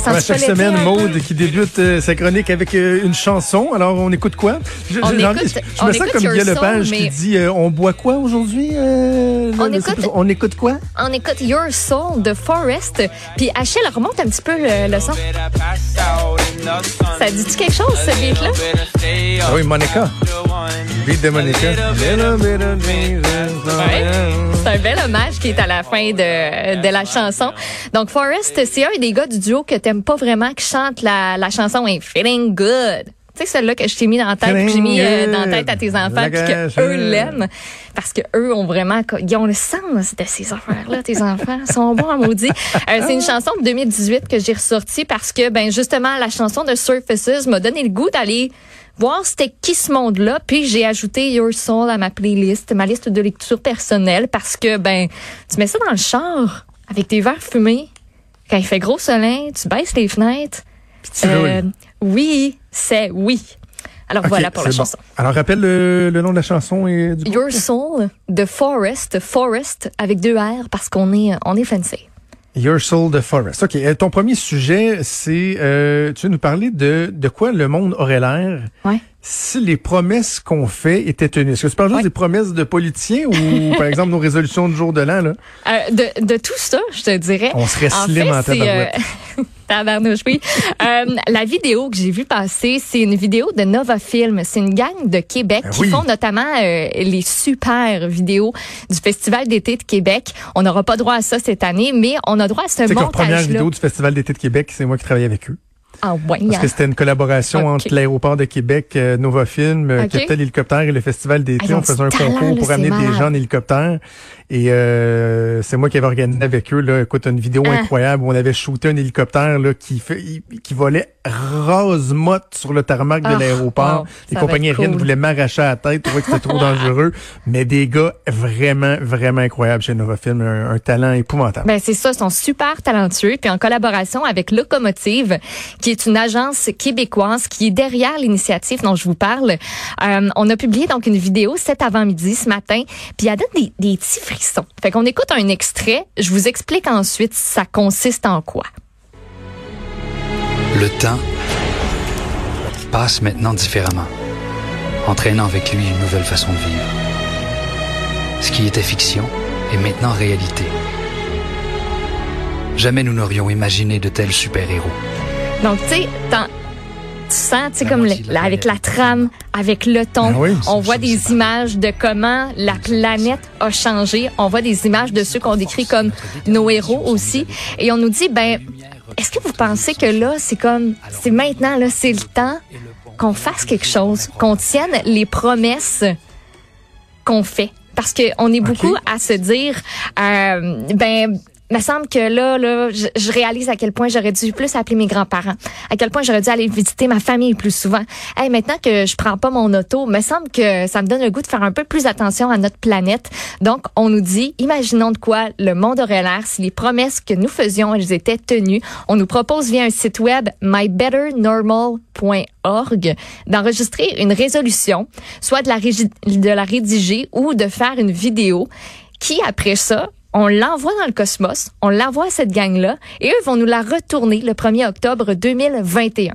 Ça sent Ouais, chaque semaine, Maude qui débute euh, sa chronique avec euh, une chanson. Alors, on écoute quoi? Je, On j'ai envie- écoute- je on me sens écoute comme Guy Lepage qui dit euh, On boit quoi aujourd'hui? On écoute- on écoute quoi? On écoute Your Soul de Forest. Puis Achille remonte un petit peu le, le son. Ça dit-tu quelque chose, ce beat-là? Ah oui, Monica. Beat Monica. C'est un bel hommage qui est à la fin de, de la chanson. Donc, Forrest, c'est un des gars du duo que t'aimes pas vraiment qui chante la, la chanson Feeling Good. Tu sais, celle-là que je t'ai mis dans la tête, que j'ai mis euh, dans la tête à tes enfants, puis que eux l'aiment. Parce que eux ont vraiment, ils ont le sens de ces affaires-là, tes enfants. Ils sont bons à maudit. Euh, c'est une chanson de 2018 que j'ai ressortie parce que, ben, justement, la chanson de Surfaces m'a donné le goût d'aller voir c'était qui ce monde-là. Puis j'ai ajouté Your Soul à ma playlist, ma liste de lecture personnelle, parce que ben tu mets ça dans le char avec tes verres fumés. Quand il fait gros soleil, tu baisses les fenêtres. Puis tu roules. oui, c'est oui. Alors voilà pour la bon. chanson. Alors, rappelle le, le nom de la chanson et du Your Soul de Forest, Forest avec deux R parce qu'on est on est fancy. Your Soul the Forest. OK. euh, Ton premier sujet, c'est euh, tu veux nous parler de, de quoi le monde aurait l'air? Ouais. Si les promesses qu'on fait étaient tenues? Est-ce que tu parles juste Ouais. des promesses de politiciens ou, par exemple, nos résolutions du jour de l'an? là? Euh, de, de tout ça, je te dirais. On serait slim en c'est, tabarouette. euh, tabarnouche, oui. Euh, la vidéo que j'ai vue passer, c'est une vidéo de Nova Film. C'est une gang de Québec Ben qui oui. font notamment euh, les super vidéos du Festival d'été de Québec. On n'aura pas droit à ça cette année, mais on a droit à ce sais que leur première montage-là. vidéo du Festival d'été de Québec, c'est moi qui travaillais avec eux. Ah ouais, Parce que c'était une collaboration entre l'aéroport de Québec, euh, Nova Film, euh, Ok. Capital Hélicoptère et le Festival d'été. On faisait un talent, concours là, pour amener des gens en hélicoptère. Et euh, c'est moi qui avais organisé avec eux, là, écoute, une vidéo Ah. incroyable où on avait shooté un hélicoptère là, qui fait qui volait rase-motte sur le tarmac de Ah, l'aéroport. Les compagnies aériennes cool. voulaient m'arracher à la tête, trouvaient que c'était trop dangereux. Mais des gars vraiment, vraiment incroyables chez Nova Film, un, un talent épouvantable. Ben c'est ça, ils sont super talentueux. Puis en collaboration avec Locomotive, qui est une agence québécoise qui est derrière l'initiative dont je vous parle, euh, on a publié donc une vidéo cet avant-midi ce matin. Puis elle donne des, des petits Fait qu'on écoute un extrait. Je vous explique ensuite ça consiste en quoi. Le temps passe maintenant différemment, entraînant avec lui une nouvelle façon de vivre. Ce qui était fiction est maintenant réalité. Jamais nous n'aurions imaginé de tels super-héros. Donc tu sais, tu comme le- la avec la trame, avec le ton, Ah oui, on voit des images de comment la planète a changé. On voit des images de ceux qu'on décrit comme nos héros aussi. Et on nous dit, ben, est-ce que vous pensez que là, c'est comme, c'est maintenant, là, c'est le temps qu'on fasse quelque chose, qu'on tienne les promesses qu'on fait? Parce qu'on est beaucoup à se dire, euh, ben, me semble que là, là, je, réalise à quel point j'aurais dû plus appeler mes grands-parents, à quel point j'aurais dû aller visiter ma famille plus souvent. Hey, maintenant que je prends pas mon auto, me semble que ça me donne le goût de faire un peu plus attention à notre planète. Donc, on nous dit, imaginons de quoi le monde aurait l'air si les promesses que nous faisions, elles étaient tenues. On nous propose via un site web mybetternormal.org d'enregistrer une résolution, soit de la, de la rédiger ou de faire une vidéo qui, après ça, on l'envoie dans le cosmos, on l'envoie à cette gang-là, et eux vont nous la retourner le 1er octobre 2021.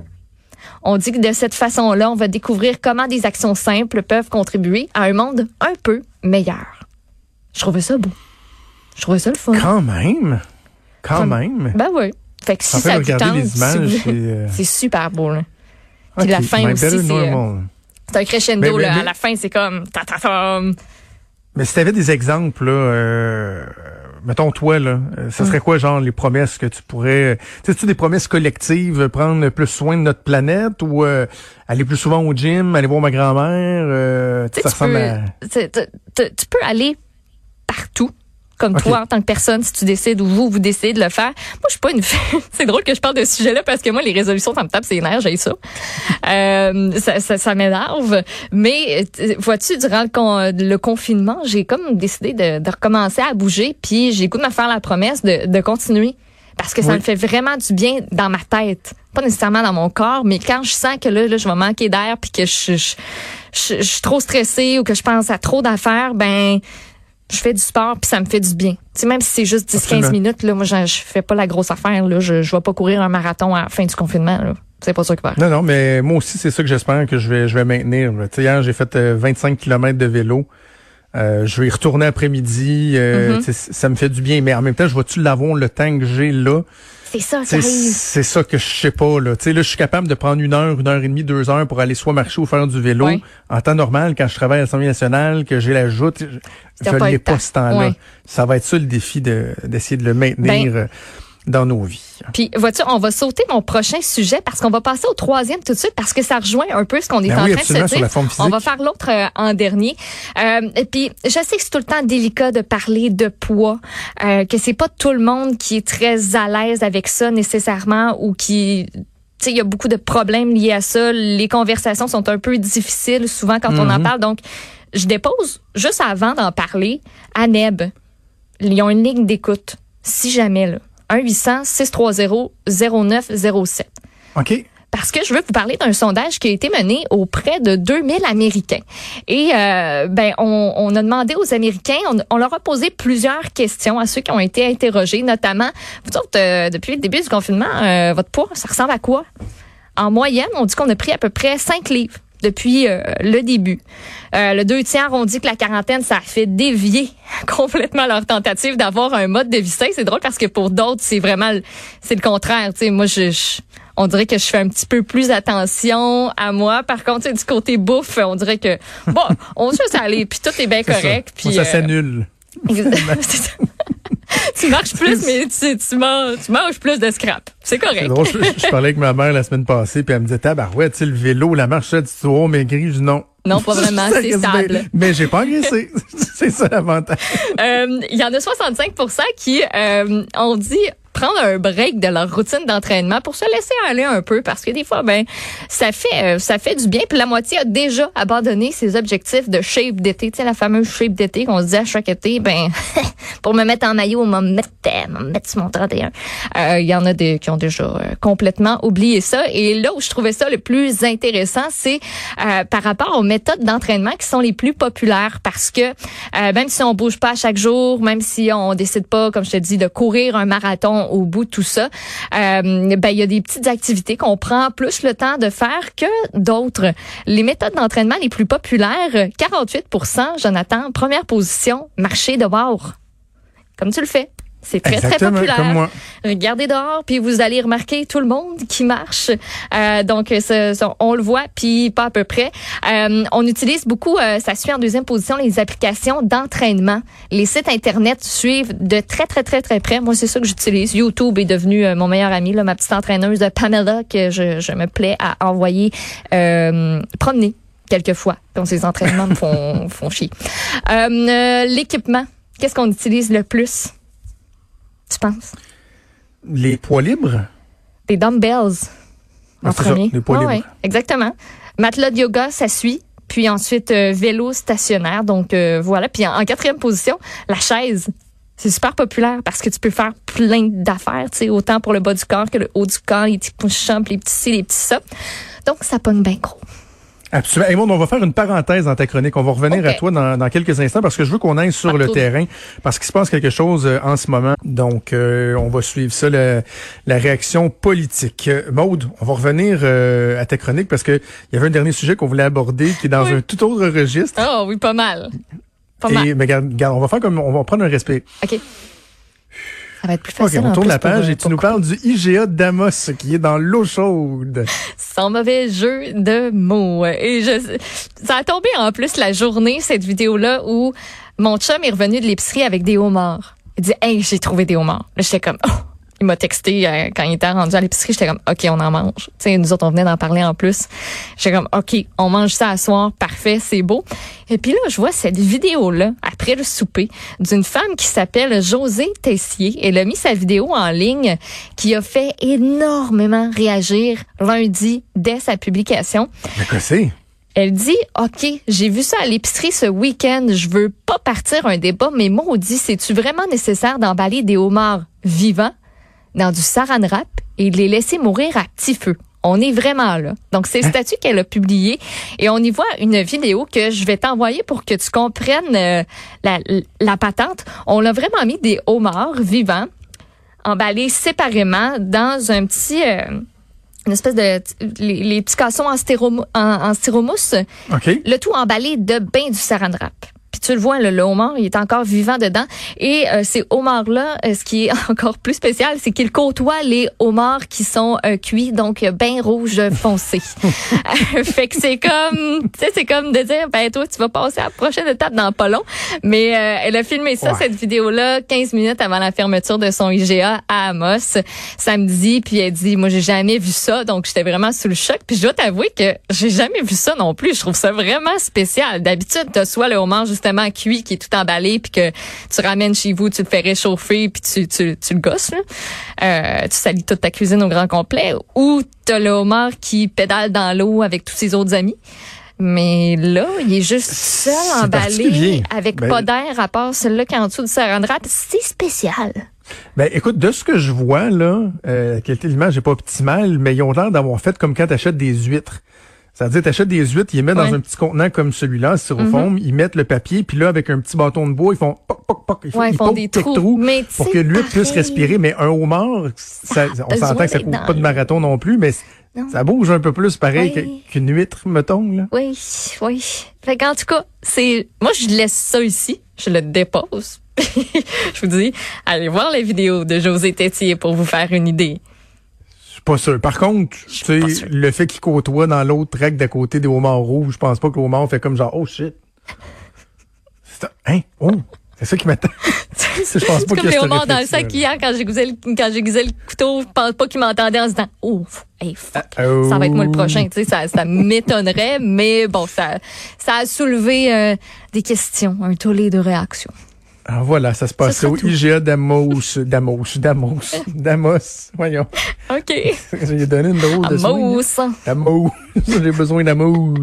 On dit que de cette façon-là, on va découvrir comment des actions simples peuvent contribuer à un monde un peu meilleur. Je trouvais ça beau. Je trouvais ça le fun. Quand même. Quand Comme- même. Ben oui. Fait que si En fait, ça vous tente, les si images, vous- c'est, euh, c'est super beau. Là. Puis la Ok, fin My aussi, c'est, euh. C'est un crescendo. Mais- mais- là. mais- À la fin, c'est comme... ta, ta, ta. Mais si tu avais des exemples, là, euh, mettons toi, là, euh, ça serait quoi, genre, les promesses que tu pourrais... Tu sais, des promesses collectives, euh, prendre plus soin de notre planète ou euh, aller plus souvent au gym, aller voir ma grand-mère? euh, Tu sais, ça tu ressemble peux, à... tu peux aller partout comme toi en tant que personne, si tu décides ou vous, vous décidez de le faire. Moi, je suis pas une C'est drôle que je parle de ce sujet-là parce que moi, les résolutions, ça me tape ses nerfs, j'ai ça. Euh, ça ça, ça m'énerve. Mais vois-tu, durant le, con- le confinement, j'ai comme décidé de, de recommencer à bouger, puis j'ai goût de me faire la promesse de, de continuer. Parce que ça Oui. me fait vraiment du bien dans ma tête. Pas nécessairement dans mon corps, mais quand je sens que là, là je vais manquer d'air puis que je, je, je, je suis trop stressée ou que je pense à trop d'affaires, ben je fais du sport puis ça me fait du bien. Tu sais, même si c'est juste 10-15 Absolument. minutes, là, moi, je, je fais pas la grosse affaire. Là. Je, je vais pas courir un marathon à la fin du confinement. Là. C'est pas ça qui va. Non, non, mais moi aussi, c'est ça que j'espère que je vais, je vais maintenir. Tu sais, hier, j'ai fait euh, 25 km de vélo. Euh, je vais y retourner après-midi. Euh, Mhm. sais, Ça me fait du bien. Mais en même temps, je vais-tu l'avoir le temps que j'ai là? C'est ça qui arrive. C'est ça que je sais pas. Là. Tu sais, là, je suis capable de prendre une heure, une heure et demie, deux heures pour aller soit marcher ou faire du vélo. En temps normal, quand je travaille à l'Assemblée nationale, que j'ai la joute, je je pas l'ai ce temps-là. Ça va être ça le défi de- d'essayer de, le maintenir Ben, euh, dans nos vies. Puis, vois-tu, on va sauter mon prochain sujet parce qu'on va passer au troisième tout de suite parce que ça rejoint un peu ce qu'on est Ben en oui, train de se sur dire. la forme on va faire l'autre euh, en dernier. Euh, puis, je sais que c'est tout le temps délicat de parler de poids, euh, que c'est pas tout le monde qui est très à l'aise avec ça nécessairement ou qui tu sais, il y a beaucoup de problèmes liés à ça. Les conversations sont un peu difficiles souvent quand on en Mhm. parle. Donc, je dépose juste avant d'en parler à Neb. Ils ont une ligne d'écoute. Si jamais, là. 1-800-630-0907. OK? Parce que je veux vous parler d'un sondage qui a été mené auprès de 2000 Américains. Et euh, ben, on, on a demandé aux Américains, on, on leur a posé plusieurs questions à ceux qui ont été interrogés, notamment, vous autres, euh, depuis le début du confinement, euh, votre poids, ça ressemble à quoi? En moyenne, on dit qu'on a pris à peu près 5 livres depuis euh, le début. Euh, le deux tiers ont dit que la quarantaine, ça a fait dévier complètement leur tentative d'avoir un mode de vie sain. C'est drôle parce que pour d'autres, c'est vraiment le- c'est le contraire. Moi, je, je- on dirait que je fais un petit peu plus attention à moi. Par contre, du côté bouffe, on dirait que bon, on se laisse aller, puis tout est bien ça. correct. Puis ça euh, s'annule. tu marches plus, mais tu, tu, manges, tu manges plus de scrap. C'est correct. Drôle, je, je parlais avec ma mère la semaine passée, puis elle me disait, tabarouette, tu sais, le vélo, la marche, tu oh, maigri, je dis non. Non, pas vraiment, c'est stable. Mais j'ai pas engraissé. c'est ça l'avantage. Euh, Il y en a 65% qui euh, ont dit prendre un break de leur routine d'entraînement pour se laisser aller un peu parce que des fois ben ça fait euh, ça fait du bien. Puis la moitié a déjà abandonné ses objectifs de shape d'été. Tu sais la fameuse shape d'été qu'on se dit à chaque été ben pour me mettre en maillot on me mettre euh, me mettre sur mon 31 Euh, il y en a des qui ont déjà euh, complètement oublié ça. Et là où je trouvais ça le plus intéressant c'est euh, par rapport aux méthodes d'entraînement qui sont les plus populaires parce que euh, même si on bouge pas chaque jour, même si on décide pas, comme je te dis, de courir un marathon au bout de tout ça, euh, ben il y a des petites activités qu'on prend plus le temps de faire que d'autres. Les méthodes d'entraînement les plus populaires, 48% Jonathan, première position, marcher dehors. Comme tu le fais. C'est très, très populaire. comme moi. Regardez dehors, puis vous allez remarquer tout le monde qui marche. Euh, donc, on le voit, puis pas à peu près. Euh, on utilise beaucoup, euh, ça suit en deuxième position, les applications d'entraînement. Les sites Internet suivent de très, très, très, très près. Moi, c'est ça que j'utilise. YouTube est devenu euh, mon meilleur ami, là, ma petite entraîneuse de Pamela, que je, je me plais à envoyer euh, promener quelquefois quand ces entraînements me font, font chier. Euh, euh, L'équipement, qu'est-ce qu'on utilise le plus? Tu penses? Les poids libres? Des dumbbells en Ah, ça, premier. des poids libres. ouais, exactement. Matelas de yoga, ça suit. Puis ensuite, euh, vélo stationnaire. Donc euh, voilà. Puis en, en quatrième position, la chaise. C'est super populaire parce que tu peux faire plein d'affaires, tu sais, autant pour le bas du corps que le haut du corps, les petits puis les petits ci, les petits ça. Donc, ça pogne bien gros. Absolument. Hey, Maud, on va faire une parenthèse dans ta chronique. On va revenir à toi dans, dans quelques instants parce que je veux qu'on aille sur Pas le terrain parce qu'il se passe quelque chose euh, en ce moment. Donc, euh, on va suivre ça, le- la réaction politique. Euh, Maude, on va revenir euh, à ta chronique parce que il y avait un dernier sujet qu'on voulait aborder qui est dans Oui. un tout autre registre. Oh oui, pas mal. Pas mal. Et, mais regarde, regarde, on va faire comme, on va prendre un respect. OK. Ça va être plus OK, facile. on en tourne la page et tu nous parles du IGA d'Amos qui est dans l'eau chaude. Sans mauvais jeu de mots. Et je, ça a tombé en plus la journée, cette vidéo-là, où mon chum est revenu de l'épicerie avec des homards. Il dit, hey, j'ai trouvé des homards. Là, j'étais comme, oh, il m'a texté euh, quand il était rendu à l'épicerie. J'étais comme, OK, on en mange. Tu sais, nous autres, on venait d'en parler en plus. J'étais comme, OK, on mange ça à soir. Parfait, c'est beau. Et puis là, je vois cette vidéo-là, après le souper, d'une femme qui s'appelle José Tessier. Elle a mis sa vidéo en ligne qui a fait énormément réagir lundi dès sa publication. Mais que c'est? Elle dit, OK, j'ai vu ça à l'épicerie ce week-end. Je veux pas partir un débat, mais maudit, c'est-tu vraiment nécessaire d'emballer des homards vivants? Dans du saran wrap et de les laisser mourir à petit feu? On est vraiment là. Donc, c'est le statut qu'elle a publié et on y voit une vidéo que je vais t'envoyer pour que tu comprennes euh, la, la patente. On a vraiment mis des homards vivants emballés séparément dans un petit... euh, une espèce de les, les petits cassons en, stérom, en, en styromousse, OK. le tout emballé de bain du saran wrap. Puis tu le vois, le, le homard, il est encore vivant dedans. Et euh, ces homards-là, euh, ce qui est encore plus spécial, c'est qu'ils côtoient les homards qui sont euh, cuits, donc bain rouge foncé. Fait que c'est comme, tu sais, c'est comme de dire, ben toi, tu vas passer à la prochaine étape dans pas long. Mais euh, elle a filmé ça, Ouais. cette vidéo-là, 15 minutes avant la fermeture de son IGA à Amos samedi. Puis elle dit, moi, j'ai jamais vu ça, donc j'étais vraiment sous le choc. Puis je dois t'avouer que j'ai jamais vu ça non plus. Je trouve ça vraiment spécial. D'habitude, t'as soit le homard justement cuit qui est tout emballé, puis que tu ramènes chez vous, tu le fais réchauffer, puis tu, tu, tu le gosses. Là. Euh, tu salis toute ta cuisine au grand complet. Ou t'as le homard qui pédale dans l'eau avec tous ses autres amis. Mais là, il est juste seul emballé, avec Ben- pas d'air à part celui-là qui est en dessous du saran wrap. C'est spécial. Ben, écoute, de ce que je vois, là, euh, la qualité de l'image n'est pas optimale, mais ils ont l'air d'avoir fait comme quand tu achètes des huîtres. C'est-à-dire, tu achètes des huîtres, ils les mettent Ouais. dans un petit contenant comme celui-là, en styrofoam, ils mettent le papier, puis là, avec un petit bâton de bois, ils font poc, poc, poc, ils font, Ouais, ils font des quelques trous. Mais pour que l'huître puisse respirer. Mais un homard, ça, on s'entend que ça court pas de marathon non plus, mais Non. ça bouge un peu plus pareil qu'une huître, mettons, là. Oui, oui. Fait qu'en tout cas, c'est, moi, je laisse ça ici. Je le dépose. je vous dis, allez voir les vidéos de José Tétier pour vous faire une idée. Pas sûr. Par contre, tu sais, le fait qu'il côtoie dans l'autre rack d'à côté des homards rouges, je pense pas que le homard fait comme genre, oh shit. C'est Hein? Oh! C'est ça qui m'attend. je pense C'est pas comme qu'il les homards dans le sac hier quand j'aiguisais le, quand le couteau. Je pense pas qu'ils m'entendaient en se disant, oh, hey, fuck. Oh. Ça va être moi le prochain, tu sais, ça, ça m'étonnerait, mais bon, ça, ça a soulevé euh, des questions, un tollé de réactions. Ah, voilà, ça se passait sera au tout. IGA d'Amos, d'Amos, d'Amos, d'Amos. Voyons. OK. J'ai donné une drôle de Amos. soin. D'Amos. J'ai besoin d'Amos.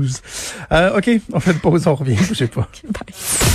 Euh, OK, on fait une pause, on revient. Je sais pas. Bye.